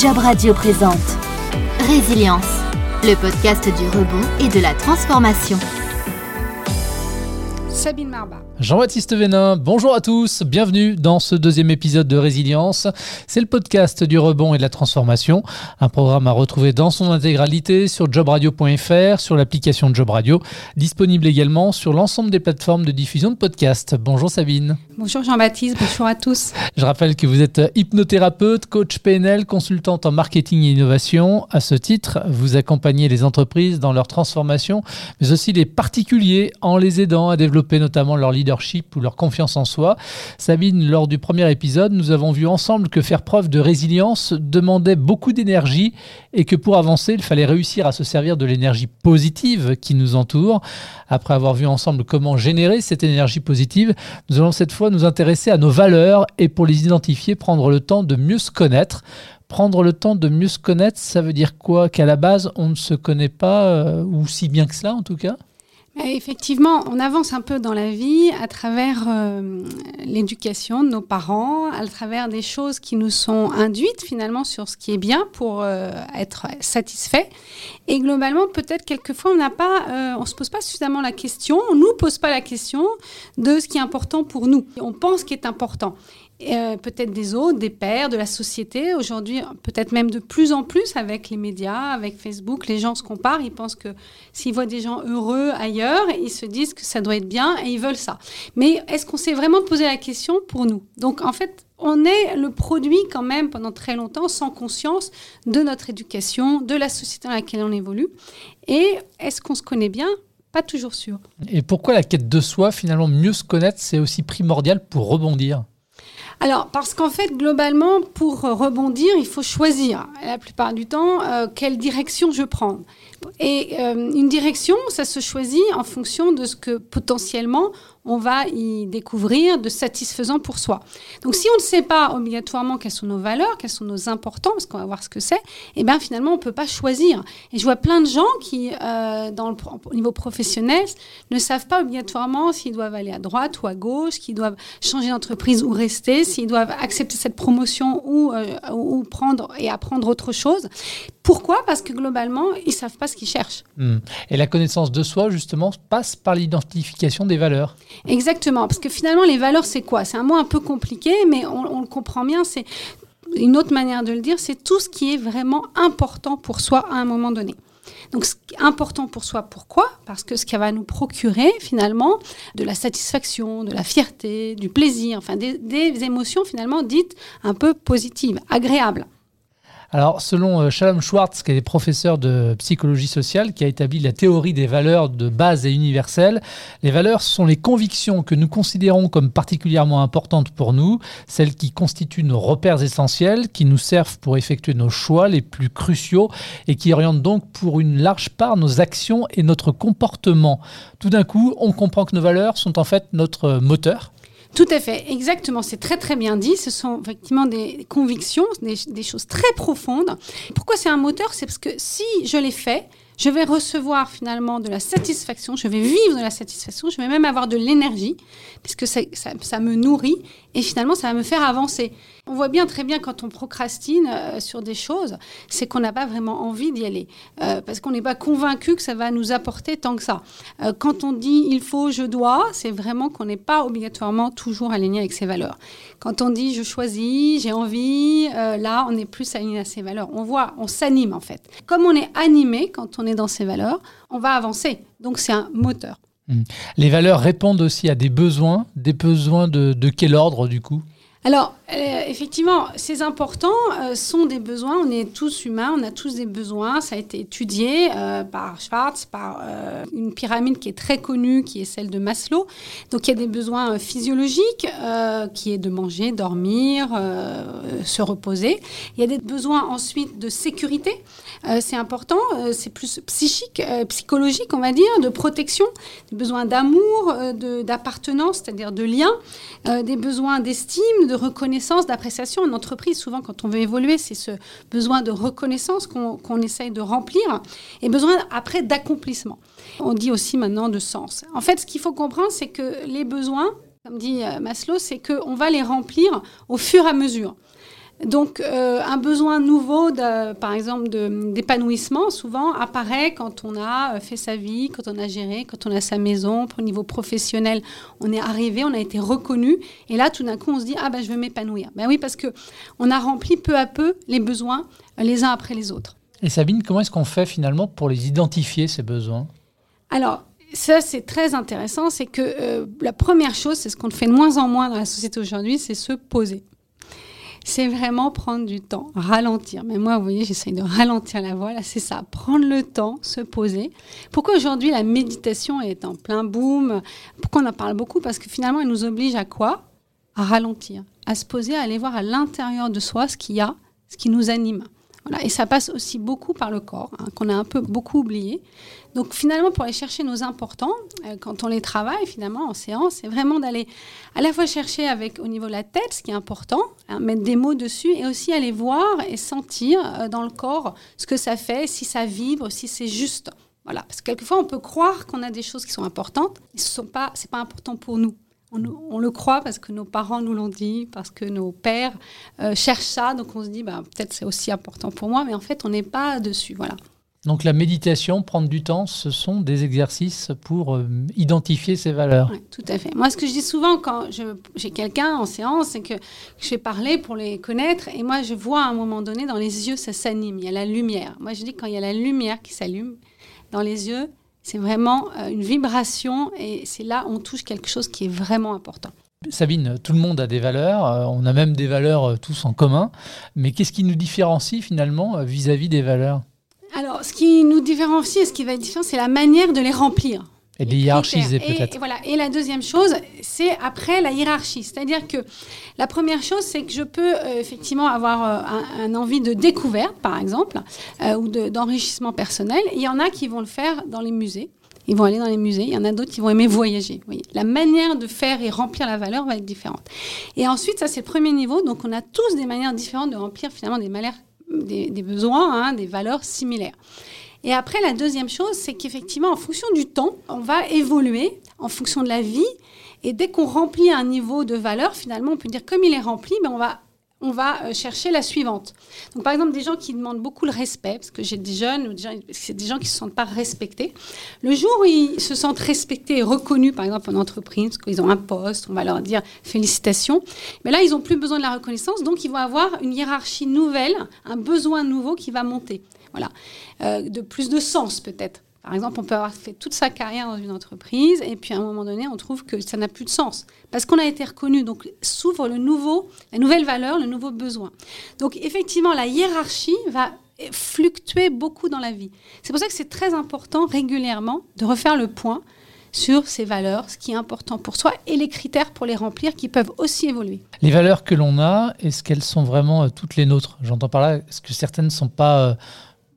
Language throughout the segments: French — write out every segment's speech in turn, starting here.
Job Radio présente Résilience, le podcast du rebond et de la transformation. Sabine Marba. Jean-Baptiste Vénin, bonjour à tous, bienvenue dans ce deuxième épisode de Résilience. C'est le podcast du rebond et de la transformation, un programme à retrouver dans son intégralité sur jobradio.fr, sur l'application Job Radio, disponible également sur l'ensemble des plateformes de diffusion de podcasts. Bonjour Sabine. Bonjour Jean-Baptiste, bonjour à tous. Je rappelle que vous êtes hypnothérapeute, coach PNL, consultante en marketing et innovation. À ce titre, vous accompagnez les entreprises dans leur transformation, mais aussi les particuliers en les aidant à développer notamment leur leadership ou leur confiance en soi. Sabine, lors du premier épisode, nous avons vu ensemble que faire preuve de résilience demandait beaucoup d'énergie et que pour avancer, il fallait réussir à se servir de l'énergie positive qui nous entoure. Après avoir vu ensemble comment générer cette énergie positive, nous allons cette fois nous intéresser à nos valeurs et pour les identifier, prendre le temps de mieux se connaître prendre le temps de mieux se connaître, ça veut dire quoi? Qu'à la base, on ne se connaît pas, euh, ou si bien que cela en tout cas? Effectivement, on avance un peu dans la vie à travers euh, l'éducation de nos parents, à travers des choses qui nous sont induites finalement sur ce qui est bien pour euh, être satisfait. Et globalement, peut-être quelquefois, on n'a euh, se pose pas suffisamment la question, on nous pose pas la question de ce qui est important pour nous. On pense qu'il est important. Euh, peut-être des autres, des pères, de la société. Aujourd'hui, peut-être même de plus en plus avec les médias, avec Facebook, les gens se comparent. Ils pensent que s'ils voient des gens heureux ailleurs, ils se disent que ça doit être bien et ils veulent ça. Mais est-ce qu'on s'est vraiment posé la question pour nous? Donc en fait, on est le produit quand même pendant très longtemps sans conscience de notre éducation, de la société dans laquelle on évolue. Et est-ce qu'on se connaît bien? Pas toujours sûr. Et pourquoi la quête de soi, finalement, mieux se connaître, c'est aussi primordial pour rebondir? Alors, parce qu'en fait, globalement, pour rebondir, il faut choisir, la plupart du temps, euh, quelle direction je prends. Et euh, une direction, ça se choisit en fonction de ce que potentiellement on va y découvrir de satisfaisant pour soi. Donc si on ne sait pas obligatoirement quelles sont nos valeurs, quels sont nos importants, parce qu'on va voir ce que c'est, et eh bien finalement on ne peut pas choisir. Et je vois plein de gens qui, euh, dans le, au niveau professionnel, ne savent pas obligatoirement s'ils doivent aller à droite ou à gauche, qu'ils doivent changer d'entreprise ou rester, s'ils doivent accepter cette promotion ou, euh, ou prendre et apprendre autre chose. Pourquoi? Parce que globalement, ils ne savent pas ce qu'ils cherchent. Hmm. Et la connaissance de soi, justement, passe par l'identification des valeurs. Exactement, parce que finalement, les valeurs, c'est quoi? C'est un mot un peu compliqué, mais on, le comprend bien. C'est une autre manière de le dire, c'est tout ce qui est vraiment important pour soi à un moment donné. Donc, est important pour soi, pourquoi? Parce que ce qui va nous procurer finalement de la satisfaction, de la fierté, du plaisir, enfin des émotions finalement dites un peu positives, agréables. Alors, selon euh, Shalom Schwartz, qui est professeur de psychologie sociale, qui a établi la théorie des valeurs de base et universelles, les valeurs sont les convictions que nous considérons comme particulièrement importantes pour nous, celles qui constituent nos repères essentiels, qui nous servent pour effectuer nos choix les plus cruciaux et qui orientent donc pour une large part nos actions et notre comportement. Tout d'un coup, on comprend que nos valeurs sont en fait notre moteur tout à fait, exactement. C'est très très bien dit. Ce sont effectivement des convictions, des, choses très profondes. Pourquoi c'est un moteur? C'est parce que si je l'ai fait, je vais recevoir finalement de la satisfaction, je vais vivre de la satisfaction, je vais même avoir de l'énergie, puisque ça, me nourrit, et finalement ça va me faire avancer. On voit bien très bien quand on procrastine euh, sur des choses, c'est qu'on n'a pas vraiment envie d'y aller, euh, parce qu'on n'est pas convaincu que ça va nous apporter tant que ça. Euh, quand on dit il faut, je dois, c'est vraiment qu'on n'est pas obligatoirement toujours aligné avec ses valeurs. Quand on dit je choisis, j'ai envie, là on est plus aligné à ses valeurs. On voit, on s'anime en fait. Comme on est animé quand on est dans ses valeurs, on va avancer. Donc c'est un moteur. Mmh. Les valeurs répondent aussi à des besoins, des besoins de, quel ordre du coup? Euh, effectivement, ces importants euh, sont des besoins. On est tous humains, on a tous des besoins. Ça a été étudié euh, par Schwartz, par une pyramide qui est très connue, qui est celle de Maslow. Donc, il y a des besoins physiologiques, qui est de manger, dormir, se reposer. Il y a des besoins ensuite de sécurité. c'est important. c'est plus psychique, psychologique, on va dire, de protection. Des besoins d'amour, d'appartenance, c'est-à-dire de lien. des besoins d'estime, de reconnaissance, d'appréciation. En entreprise, souvent, quand on veut évoluer, c'est ce besoin de reconnaissance qu'on essaye de remplir et besoin après d'accomplissement. On dit aussi maintenant de sens. En fait, ce qu'il faut comprendre, c'est que les besoins, comme dit euh, Maslow, c'est qu'on va les remplir au fur et à mesure. Donc, euh, un besoin nouveau, de, par exemple, d'épanouissement, souvent apparaît quand on a euh, fait sa vie, quand on a géré, quand on a sa maison, au niveau professionnel, on est arrivé, on a été reconnu, et là, tout d'un coup, on se dit ah ben je veux m'épanouir. Ben oui, parce que on a rempli peu à peu les besoins euh, les uns après les autres. Et Sabine, comment est-ce qu'on fait finalement pour les identifier ces besoins? Alors, ça, c'est très intéressant. C'est que la première chose, c'est ce qu'on fait de moins en moins dans la société aujourd'hui, c'est se poser c'est vraiment prendre du temps, ralentir. Mais moi, vous voyez, j'essaye de ralentir la voix. Là, c'est ça, prendre le temps, se poser. Pourquoi aujourd'hui la méditation est en plein boom? Pourquoi on en parle beaucoup? Parce que finalement, elle nous oblige à quoi? À ralentir, à se poser, à aller voir à l'intérieur de soi ce qu'il y a, ce qui nous anime. Et ça passe aussi beaucoup par le corps, hein, qu'on a un peu beaucoup oublié. Donc finalement, pour aller chercher nos importants, euh, quand on les travaille finalement en séance, c'est vraiment d'aller à la fois chercher avec au niveau de la tête ce qui est important, hein, mettre des mots dessus, et aussi aller voir et sentir euh, dans le corps ce que ça fait, si ça vibre, si c'est juste. Voilà, parce que quelquefois on peut croire qu'on a des choses qui sont importantes, ce n'est pas, pas important pour nous. On, le croit parce que nos parents nous l'ont dit, parce que nos pères euh, cherchent ça, donc on se dit bah, peut-être c'est aussi important pour moi, mais en fait on n'est pas dessus. Voilà. Donc la méditation, prendre du temps, ce sont des exercices pour euh, identifier ces valeurs. Tout à fait. Moi, ce que je dis souvent quand j'ai quelqu'un en séance, c'est que je vais parler pour les connaître, et moi je vois à un moment donné dans les yeux, ça s'anime, il y a la lumière. Moi je dis quand il y a la lumière qui s'allume dans les yeux, c'est vraiment euh, une vibration et c'est là on touche quelque chose qui est vraiment important. Sabine, tout le monde a des valeurs, euh, on a même des valeurs euh, tous en commun, mais qu'est-ce qui nous différencie finalement vis-à-vis des valeurs? Alors, ce qui nous différencie et ce qui va être différent, c'est la manière de les remplir. Et les hiérarchiser peut-être. Et, voilà. et la deuxième chose, c'est après la hiérarchie. C'est-à-dire que la première chose, c'est que je peux euh, effectivement avoir euh, un, envie de découverte, par exemple, euh, ou d'enrichissement personnel. Il y en a qui vont le faire dans les musées. Ils vont aller dans les musées. Il y en a d'autres qui vont aimer voyager. Oui. La manière de faire et remplir la valeur va être différente. Et ensuite, ça c'est le premier niveau. Donc on a tous des manières différentes de remplir finalement des, des, des besoins, hein, des valeurs similaires. Et après, la deuxième chose, c'est qu'effectivement, en fonction du temps, on va évoluer en fonction de la vie. Et dès qu'on remplit un niveau de valeur, finalement, on peut dire comme il est rempli, ben, on va on va euh, chercher la suivante. Donc, par exemple, des gens qui demandent beaucoup le respect, parce que j'ai des jeunes, c'est des gens qui ne se sentent pas respectés. Le jour où ils se sentent respectés et reconnus, par exemple, en entreprise, parce qu'ils ont un poste, on va leur dire félicitations. Mais là, ils n'ont plus besoin de la reconnaissance, donc ils vont avoir une hiérarchie nouvelle, un besoin nouveau qui va monter. Voilà. Euh, de plus de sens peut-être. Par exemple, on peut avoir fait toute sa carrière dans une entreprise et puis à un moment donné, on trouve que ça n'a plus de sens parce qu'on a été reconnu. Donc s'ouvre le nouveau, la nouvelle valeur, le nouveau besoin. Donc effectivement, la hiérarchie va fluctuer beaucoup dans la vie. C'est pour ça que c'est très important régulièrement de refaire le point sur ces valeurs, ce qui est important pour soi et les critères pour les remplir qui peuvent aussi évoluer. Les valeurs que l'on a, est-ce qu'elles sont vraiment euh, toutes les nôtres? J'entends par là, est-ce que certaines ne sont pas euh,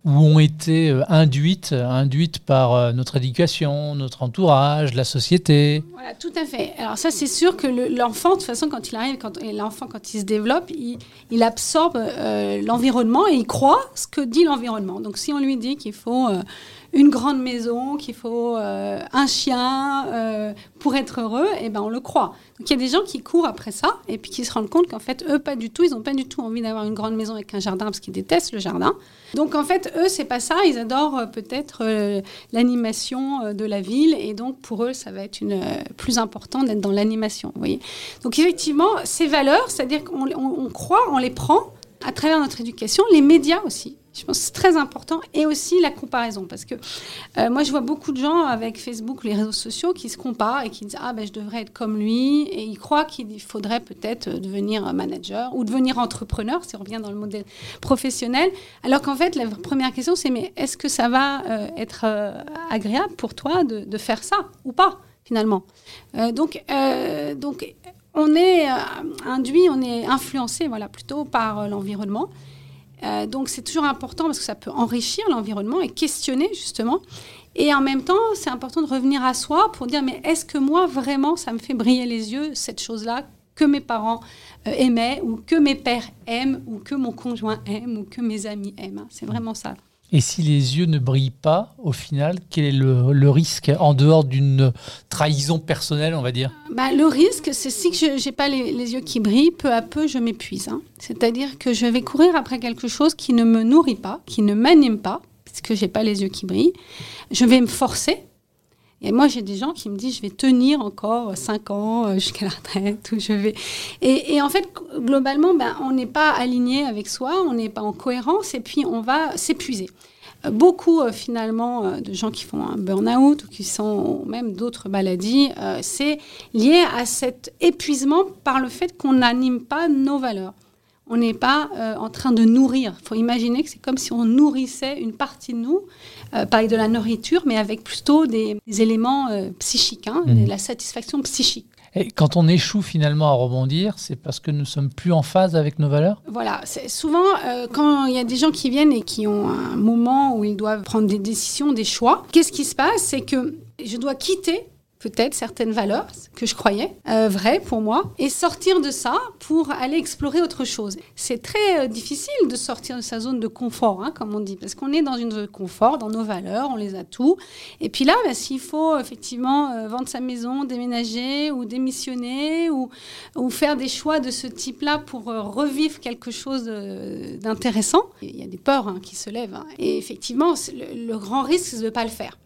ou ont été euh, induites, induites par euh, notre éducation, notre entourage, la société. Voilà, tout à fait. Alors ça, c'est sûr que l'enfant, de toute façon, quand il arrive, quand l'enfant, quand il se développe, il, absorbe euh, l'environnement et il croit ce que dit l'environnement. Donc si on lui dit qu'il faut une grande maison, qu'il faut un chien pour être heureux, et eh ben on le croit. Donc il y a des gens qui courent après ça et puis qui se rendent compte qu'en fait, eux, pas du tout, ils n'ont pas du tout envie d'avoir une grande maison avec un jardin parce qu'ils détestent le jardin. Donc en fait, eux, c'est pas ça. Ils adorent euh, peut-être euh, l'animation euh, de la ville et donc pour eux, ça va être une, plus important d'être dans l'animation. Vous voyez. Donc effectivement, ces valeurs, c'est-à-dire qu'on croit, on les prend à travers notre éducation, les médias aussi. Je pense que c'est très important. Et aussi la comparaison. Parce que euh, moi, je vois beaucoup de gens avec Facebook, les réseaux sociaux, qui se comparent et qui disent Ah, ben, je devrais être comme lui. Et ils croient qu'il faudrait peut-être devenir manager ou devenir entrepreneur, si on revient dans le modèle professionnel. Alors qu'en fait, la première question, c'est Mais est-ce que ça va euh, être euh, agréable pour toi de, de, faire ça ou pas, finalement? Donc, donc, on est induit, on est influencé voilà, plutôt par l'environnement. Euh, donc c'est toujours important parce que ça peut enrichir l'environnement et questionner justement. Et en même temps, c'est important de revenir à soi pour dire mais est-ce que moi vraiment ça me fait briller les yeux cette chose-là que mes parents euh, aimaient ou que mes pères aiment ou que mon conjoint aime ou que mes amis aiment? C'est vraiment ça. Et si les yeux ne brillent pas, au final, quel est le, risque en dehors d'une trahison personnelle, on va dire? Bah, Le risque, c'est si je n'ai pas les, yeux qui brillent, peu à peu, je m'épuise. Hein. C'est-à-dire que je vais courir après quelque chose qui ne me nourrit pas, qui ne m'anime pas, puisque je n'ai pas les yeux qui brillent. Je vais me forcer. Et moi, j'ai des gens qui me disent, je vais tenir encore 5 ans euh, jusqu'à la retraite. Ou je vais... Et, en fait, globalement, ben, on n'est pas aligné avec soi, on n'est pas en cohérence, et puis on va s'épuiser. Beaucoup euh, finalement euh, de gens qui font un burn-out ou qui sont même d'autres maladies, euh, c'est lié à cet épuisement par le fait qu'on n'anime pas nos valeurs. On n'est pas en train de nourrir. Il faut imaginer que c'est comme si on nourrissait une partie de nous, par de la nourriture, mais avec plutôt des, éléments psychiques, hein, mmh. de la satisfaction psychique. Et quand on échoue finalement à rebondir, c'est parce que nous sommes plus en phase avec nos valeurs? Voilà, c'est souvent euh, quand il y a des gens qui viennent et qui ont un moment où ils doivent prendre des décisions, des choix, qu'est-ce qui se passe? C'est que je dois quitter peut-être certaines valeurs que je croyais euh, vraies pour moi et sortir de ça pour aller explorer autre chose. C'est très euh, difficile de sortir de sa zone de confort, hein, comme on dit, parce qu'on est dans une zone de confort, dans nos valeurs, on les a tout. Et puis là, bah, s'il faut effectivement euh, vendre sa maison, déménager ou démissionner ou, ou faire des choix de ce type-là pour revivre quelque chose d'intéressant, il y a des peurs hein, qui se lèvent. Hein. Et effectivement, le, le grand risque, c'est de ne pas le faire.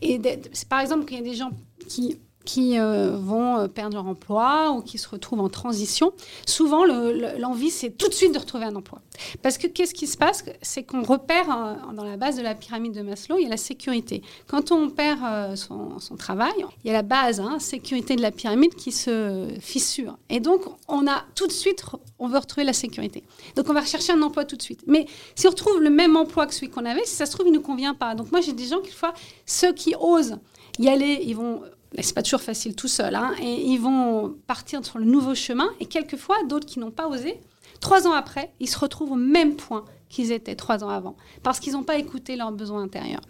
Et par exemple, qu'il y a des gens qui qui euh, vont euh, perdre leur emploi ou qui se retrouvent en transition, souvent l'envie c'est tout de suite de retrouver un emploi. Parce que qu'est-ce qui se passe? C'est qu'on repère euh, dans la base de la pyramide de Maslow, il y a la sécurité. Quand on perd son, travail, il y a la base, hein, sécurité de la pyramide qui se fissure. Et donc on a tout de suite, on veut retrouver la sécurité. Donc on va rechercher un emploi tout de suite. Mais si on retrouve le même emploi que celui qu'on avait, si ça se trouve il ne nous convient pas. Donc moi j'ai des gens qui, fois, ceux qui osent y aller, ils vont c'est pas toujours facile tout seul, hein, et ils vont partir sur le nouveau chemin, et quelquefois, d'autres qui n'ont pas osé, trois ans après, ils se retrouvent au même point qu'ils étaient trois ans avant, parce qu'ils n'ont pas écouté leurs besoins intérieurs.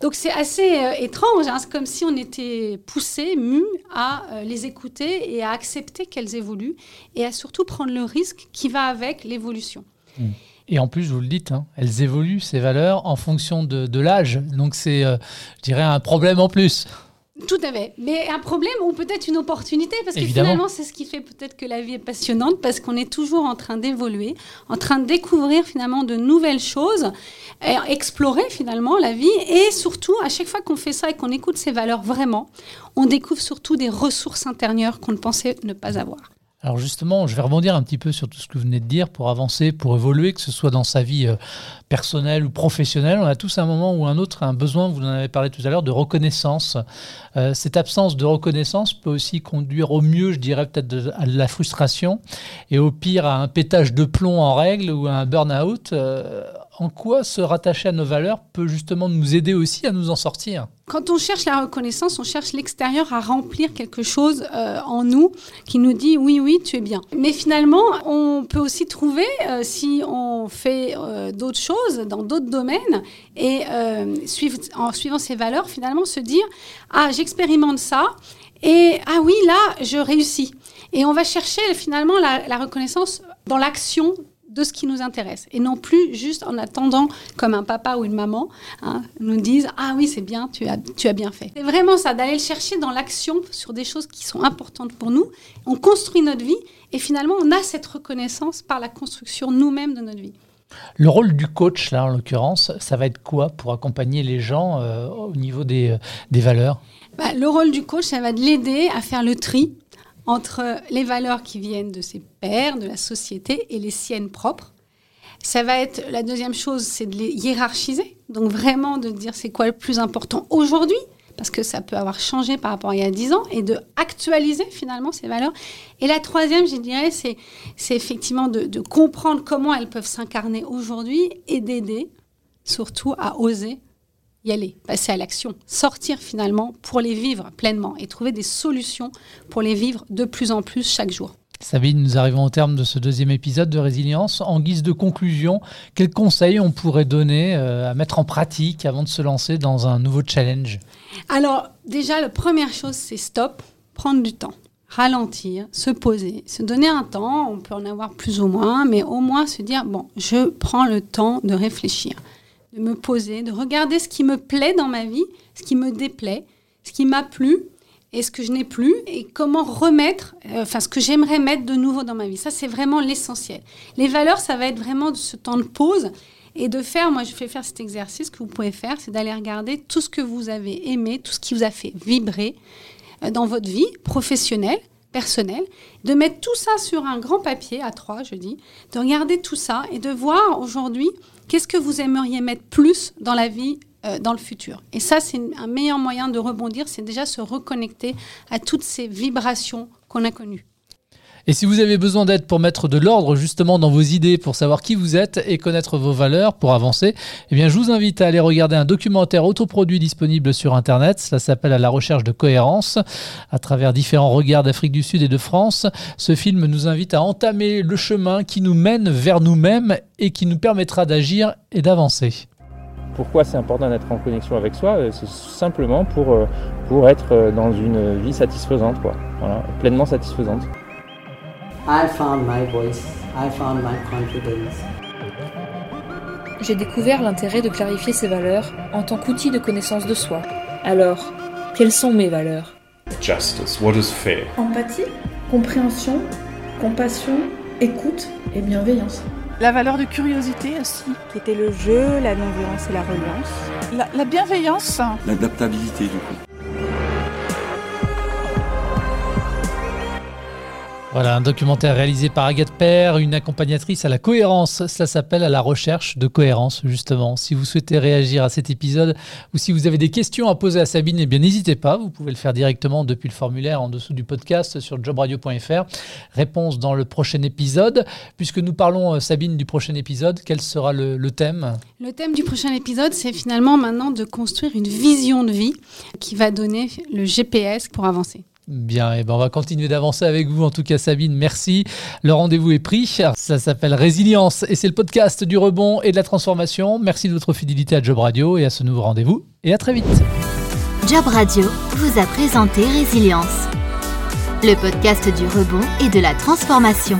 Donc c'est assez euh, étrange, hein, c'est comme si on était poussé, mu à euh, les écouter et à accepter qu'elles évoluent, et à surtout prendre le risque qui va avec l'évolution. Et en plus, vous le dites, hein, elles évoluent, ces valeurs, en fonction de, l'âge. Donc c'est, euh, je dirais, un problème en plus. Tout à fait. Mais un problème ou peut-être une opportunité, parce que finalement, c'est ce qui fait peut-être que la vie est passionnante, parce qu'on est toujours en train d'évoluer, en train de découvrir finalement de nouvelles choses, et explorer finalement la vie. Et surtout, à chaque fois qu'on fait ça et qu'on écoute ces valeurs vraiment, on découvre surtout des ressources intérieures qu'on ne pensait ne pas avoir. Alors justement, je vais rebondir un petit peu sur tout ce que vous venez de dire pour avancer, pour évoluer, que ce soit dans sa vie euh, personnelle ou professionnelle. On a tous un moment ou un autre un besoin, vous en avez parlé tout à l'heure, de reconnaissance. Euh, cette absence de reconnaissance peut aussi conduire au mieux, je dirais peut-être à de la frustration, et au pire à un pétage de plomb en règle ou à un burn-out. Euh, en quoi se rattacher à nos valeurs peut justement nous aider aussi à nous en sortir Quand on cherche la reconnaissance, on cherche l'extérieur à remplir quelque chose euh, en nous qui nous dit oui, oui, tu es bien. Mais finalement, on peut aussi trouver, euh, si on fait euh, d'autres choses dans d'autres domaines, et en suivant ces valeurs, finalement se dire, ah, j'expérimente ça, et ah oui, là, je réussis. Et on va chercher finalement la reconnaissance dans l'action de ce qui nous intéresse. Et non plus juste en attendant comme un papa ou une maman hein, nous disent ah oui c'est bien tu as tu as bien fait c'est vraiment ça d'aller le chercher dans l'action sur des choses qui sont importantes pour nous. On construit notre vie et finalement on a cette reconnaissance par la construction nous-mêmes de notre vie. Le rôle du coach, là, en l'occurrence, ça va être quoi pour accompagner les gens euh, au niveau des, euh, des valeurs? Bah, Le rôle du coach, ça va de l'aider à faire le tri entre les valeurs qui viennent de ses pairs, de la société, et les siennes propres. Ça va être la deuxième chose, c'est de les hiérarchiser. Donc vraiment de dire c'est quoi le plus important aujourd'hui, parce que ça peut avoir changé par rapport à il y a dix ans, et de actualiser finalement ces valeurs. Et la troisième, je dirais, c'est, c'est effectivement de comprendre comment elles peuvent s'incarner aujourd'hui et d'aider surtout à oser y aller, passer à l'action, sortir finalement pour les vivre pleinement et trouver des solutions pour les vivre de plus en plus chaque jour. Sabine, nous arrivons au terme de ce deuxième épisode de Résilience. En guise de conclusion, quels conseils on pourrait donner euh, à mettre en pratique avant de se lancer dans un nouveau challenge? Alors déjà, la première chose, c'est stop, prendre du temps ralentir, se poser, se donner un temps, on peut en avoir plus ou moins, mais au moins se dire, bon, je prends le temps de réfléchir de me poser, de regarder ce qui me plaît dans ma vie, ce qui me déplaît, ce qui m'a plu et ce que je n'ai plus et comment remettre, euh, enfin ce que j'aimerais mettre de nouveau dans ma vie. Ça, c'est vraiment l'essentiel. Les valeurs, ça va être vraiment de ce temps de pause et de faire, moi je fais faire cet exercice que vous pouvez faire, c'est d'aller regarder tout ce que vous avez aimé, tout ce qui vous a fait vibrer euh, dans votre vie professionnelle, personnelle, de mettre tout ça sur un grand papier, à trois, je dis, de regarder tout ça et de voir aujourd'hui qu'est-ce que vous aimeriez mettre plus dans la vie euh, dans le futur. Et ça, c'est un meilleur moyen de rebondir, c'est déjà se reconnecter à toutes ces vibrations qu'on a connues. Et si vous avez besoin d'aide pour mettre de l'ordre justement dans vos idées, pour savoir qui vous êtes et connaître vos valeurs pour avancer, eh bien je vous invite à aller regarder un documentaire autoproduit disponible sur Internet. Cela s'appelle À la recherche de cohérence, à travers différents regards d'Afrique du Sud et de France. Ce film nous invite à entamer le chemin qui nous mène vers nous-mêmes et qui nous permettra d'agir et d'avancer. Pourquoi c'est important d'être en connexion avec soi? Euh, C'est simplement pour, euh, pour être euh, dans une vie satisfaisante, quoi. Voilà, pleinement satisfaisante. I found my voice, I found my confidence. J'ai découvert l'intérêt de clarifier ses valeurs en tant qu'outil de connaissance de soi. Alors, quelles sont mes valeurs? Justice, what is fair? Empathie, compréhension, compassion, écoute et bienveillance. La valeur de curiosité aussi. Qui était le jeu, la non-violence et la reliance. La, la bienveillance. L'adaptabilité du coup. Voilà, un documentaire réalisé par Agathe Père, une accompagnatrice à la cohérence. Cela s'appelle À la recherche de cohérence, justement. Si vous souhaitez réagir à cet épisode ou si vous avez des questions à poser à Sabine, eh bien n'hésitez pas. Vous pouvez le faire directement depuis le formulaire en dessous du podcast sur jobradio.fr. Réponse dans le prochain épisode. Puisque nous parlons, euh, Sabine, du prochain épisode, quel sera le, le thème? Le thème du prochain épisode, c'est finalement maintenant de construire une vision de vie qui va donner le GPS pour avancer. Bien, et ben on va continuer d'avancer avec vous. En tout cas, Sabine, merci. Le rendez-vous est pris. Ça s'appelle Résilience et c'est le podcast du rebond et de la transformation. Merci de votre fidélité à Job Radio et à ce nouveau rendez-vous. Et à très vite. Job Radio vous a présenté Résilience, le podcast du rebond et de la transformation.